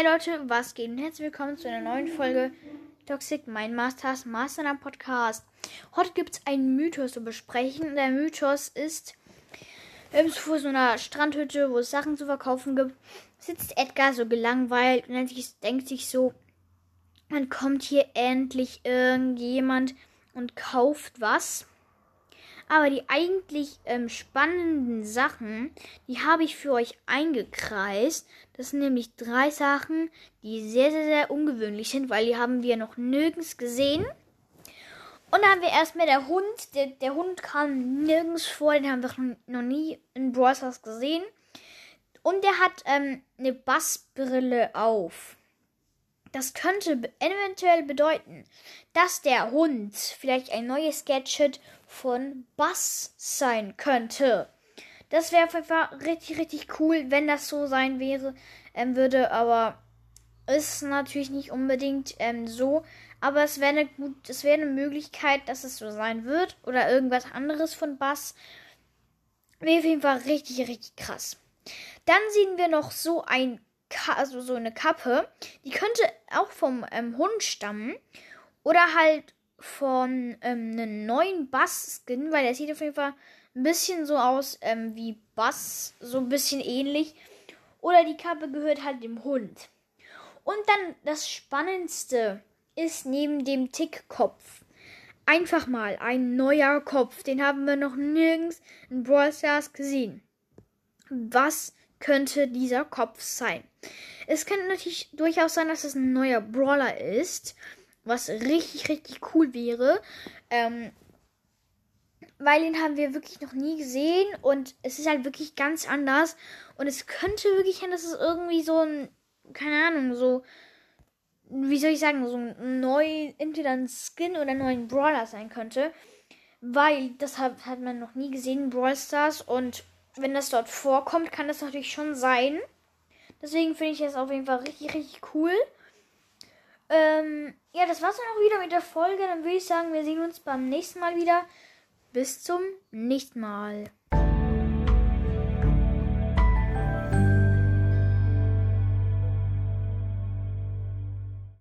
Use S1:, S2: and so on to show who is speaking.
S1: Hi Leute, was geht? Und herzlich willkommen zu einer neuen Folge Toxic Mind Masters Master Podcast. Heute gibt es einen Mythos zu besprechen. Der Mythos ist, ähm, vor so einer Strandhütte, wo es Sachen zu verkaufen gibt, sitzt Edgar so gelangweilt und denkt sich so, dann kommt hier endlich irgendjemand und kauft was. Aber die eigentlich ähm, spannenden Sachen, die habe ich für euch eingekreist. Das sind nämlich drei Sachen, die sehr, sehr, sehr ungewöhnlich sind, weil die haben wir noch nirgends gesehen. Und dann haben wir erstmal der Hund. Der, der Hund kam nirgends vor, den haben wir noch nie in Brawl gesehen. Und der hat ähm, eine Bassbrille auf. Das könnte eventuell bedeuten, dass der Hund vielleicht ein neues Gadget von Bass sein könnte. Das wäre auf jeden Fall richtig, richtig cool, wenn das so sein wäre, ähm, würde, aber ist natürlich nicht unbedingt ähm, so. Aber es wäre eine gut, es wäre eine Möglichkeit, dass es so sein wird. Oder irgendwas anderes von Bass. Wäre auf jeden Fall richtig, richtig krass. Dann sehen wir noch so ein also so eine Kappe. Die könnte auch vom ähm, Hund stammen. Oder halt von ähm, einem neuen Bass-Skin, weil der sieht auf jeden Fall ein bisschen so aus ähm, wie Bass, so ein bisschen ähnlich. Oder die Kappe gehört halt dem Hund. Und dann das Spannendste ist neben dem Tickkopf einfach mal ein neuer Kopf. Den haben wir noch nirgends in Brawl Stars gesehen. Was könnte dieser Kopf sein? Es könnte natürlich durchaus sein, dass es ein neuer Brawler ist, was richtig, richtig cool wäre. Ähm, weil den haben wir wirklich noch nie gesehen und es ist halt wirklich ganz anders. Und es könnte wirklich sein, dass es irgendwie so ein, keine Ahnung, so, wie soll ich sagen, so ein neu, entweder ein Skin oder ein neuen Brawler sein könnte. Weil das hat, hat man noch nie gesehen in Brawl Stars und wenn das dort vorkommt, kann das natürlich schon sein. Deswegen finde ich das auf jeden Fall richtig, richtig cool. Ähm, ja, das war's dann auch wieder mit der Folge. Dann würde ich sagen, wir sehen uns beim nächsten Mal wieder. Bis zum nächsten Mal.